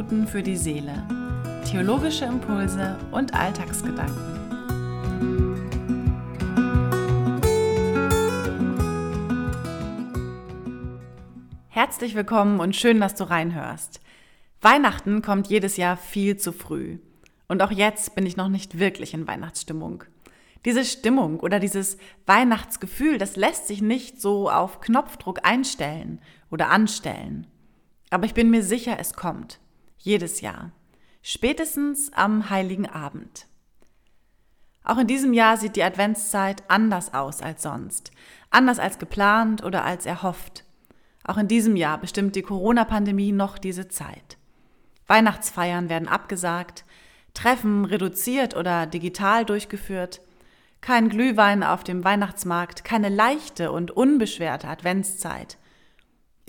Frieden für die Seele. Theologische Impulse und Alltagsgedanken. Herzlich willkommen und schön, dass du reinhörst. Weihnachten kommt jedes Jahr viel zu früh. Und auch jetzt bin ich noch nicht wirklich in Weihnachtsstimmung. Diese Stimmung oder dieses Weihnachtsgefühl, das lässt sich nicht so auf Knopfdruck einstellen oder anstellen. Aber ich bin mir sicher, es kommt. Jedes Jahr. Spätestens am heiligen Abend. Auch in diesem Jahr sieht die Adventszeit anders aus als sonst. Anders als geplant oder als erhofft. Auch in diesem Jahr bestimmt die Corona-Pandemie noch diese Zeit. Weihnachtsfeiern werden abgesagt, Treffen reduziert oder digital durchgeführt, kein Glühwein auf dem Weihnachtsmarkt, keine leichte und unbeschwerte Adventszeit.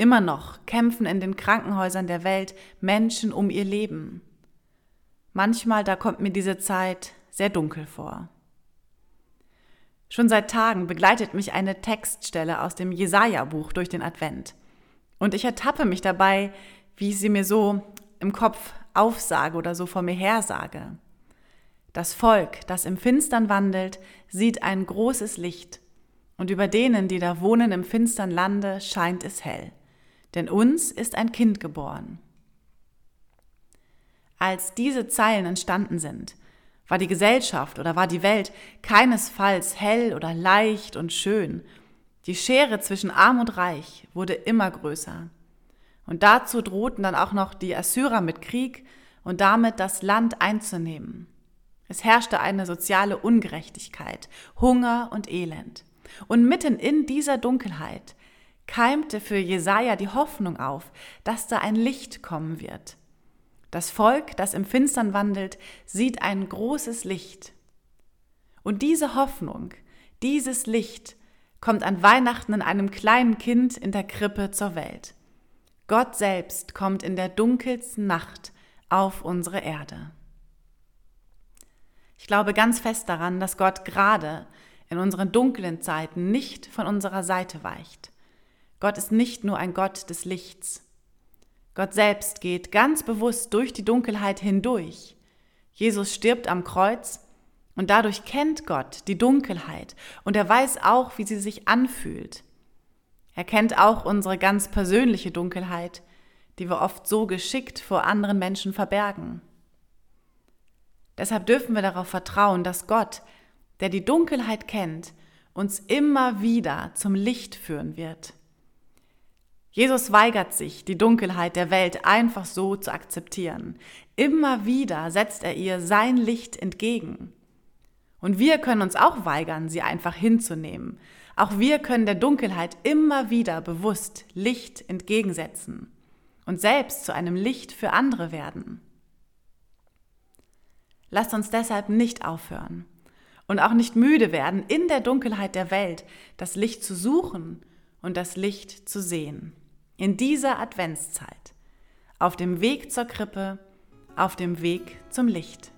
Immer noch kämpfen in den Krankenhäusern der Welt Menschen um ihr Leben. Manchmal, da kommt mir diese Zeit sehr dunkel vor. Schon seit Tagen begleitet mich eine Textstelle aus dem Jesaja-Buch durch den Advent. Und ich ertappe mich dabei, wie ich sie mir so im Kopf aufsage oder so vor mir hersage. Das Volk, das im Finstern wandelt, sieht ein großes Licht, und über denen, die da wohnen im finstern Lande, scheint es hell. Denn uns ist ein Kind geboren. Als diese Zeilen entstanden sind, war die Gesellschaft oder war die Welt keinesfalls hell oder leicht und schön. Die Schere zwischen arm und reich wurde immer größer. Und dazu drohten dann auch noch die Assyrer mit Krieg und damit das Land einzunehmen. Es herrschte eine soziale Ungerechtigkeit, Hunger und Elend. Und mitten in dieser Dunkelheit keimte für Jesaja die Hoffnung auf, dass da ein Licht kommen wird. Das Volk, das im Finstern wandelt, sieht ein großes Licht. Und diese Hoffnung, dieses Licht kommt an Weihnachten in einem kleinen Kind in der Krippe zur Welt. Gott selbst kommt in der dunkelsten Nacht auf unsere Erde. Ich glaube ganz fest daran, dass Gott gerade in unseren dunklen Zeiten nicht von unserer Seite weicht. Gott ist nicht nur ein Gott des Lichts. Gott selbst geht ganz bewusst durch die Dunkelheit hindurch. Jesus stirbt am Kreuz und dadurch kennt Gott die Dunkelheit und er weiß auch, wie sie sich anfühlt. Er kennt auch unsere ganz persönliche Dunkelheit, die wir oft so geschickt vor anderen Menschen verbergen. Deshalb dürfen wir darauf vertrauen, dass Gott, der die Dunkelheit kennt, uns immer wieder zum Licht führen wird. Jesus weigert sich, die Dunkelheit der Welt einfach so zu akzeptieren. Immer wieder setzt er ihr sein Licht entgegen. Und wir können uns auch weigern, sie einfach hinzunehmen. Auch wir können der Dunkelheit immer wieder bewusst Licht entgegensetzen und selbst zu einem Licht für andere werden. Lasst uns deshalb nicht aufhören und auch nicht müde werden, in der Dunkelheit der Welt das Licht zu suchen und das Licht zu sehen. In dieser Adventszeit, auf dem Weg zur Krippe, auf dem Weg zum Licht.